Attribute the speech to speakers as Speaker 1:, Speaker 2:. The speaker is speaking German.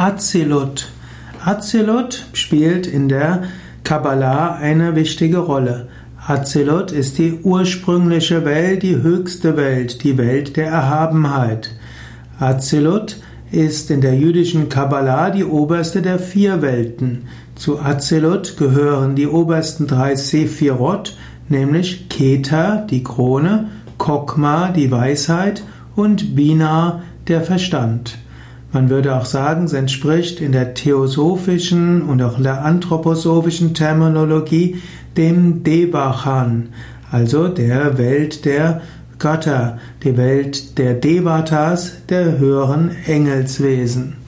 Speaker 1: Azilut. Azilut spielt in der Kabbalah eine wichtige Rolle. Azilut ist die ursprüngliche Welt, die höchste Welt, die Welt der Erhabenheit. Azilut ist in der jüdischen Kabbalah die oberste der vier Welten. Zu Azilut gehören die obersten drei Sephirot, nämlich Keter, die Krone, Kokma, die Weisheit und Bina, der Verstand. Man würde auch sagen, es entspricht in der theosophischen und auch in der anthroposophischen Terminologie dem Devachan, also der Welt der Götter, die Welt der Devatas, der höheren Engelswesen.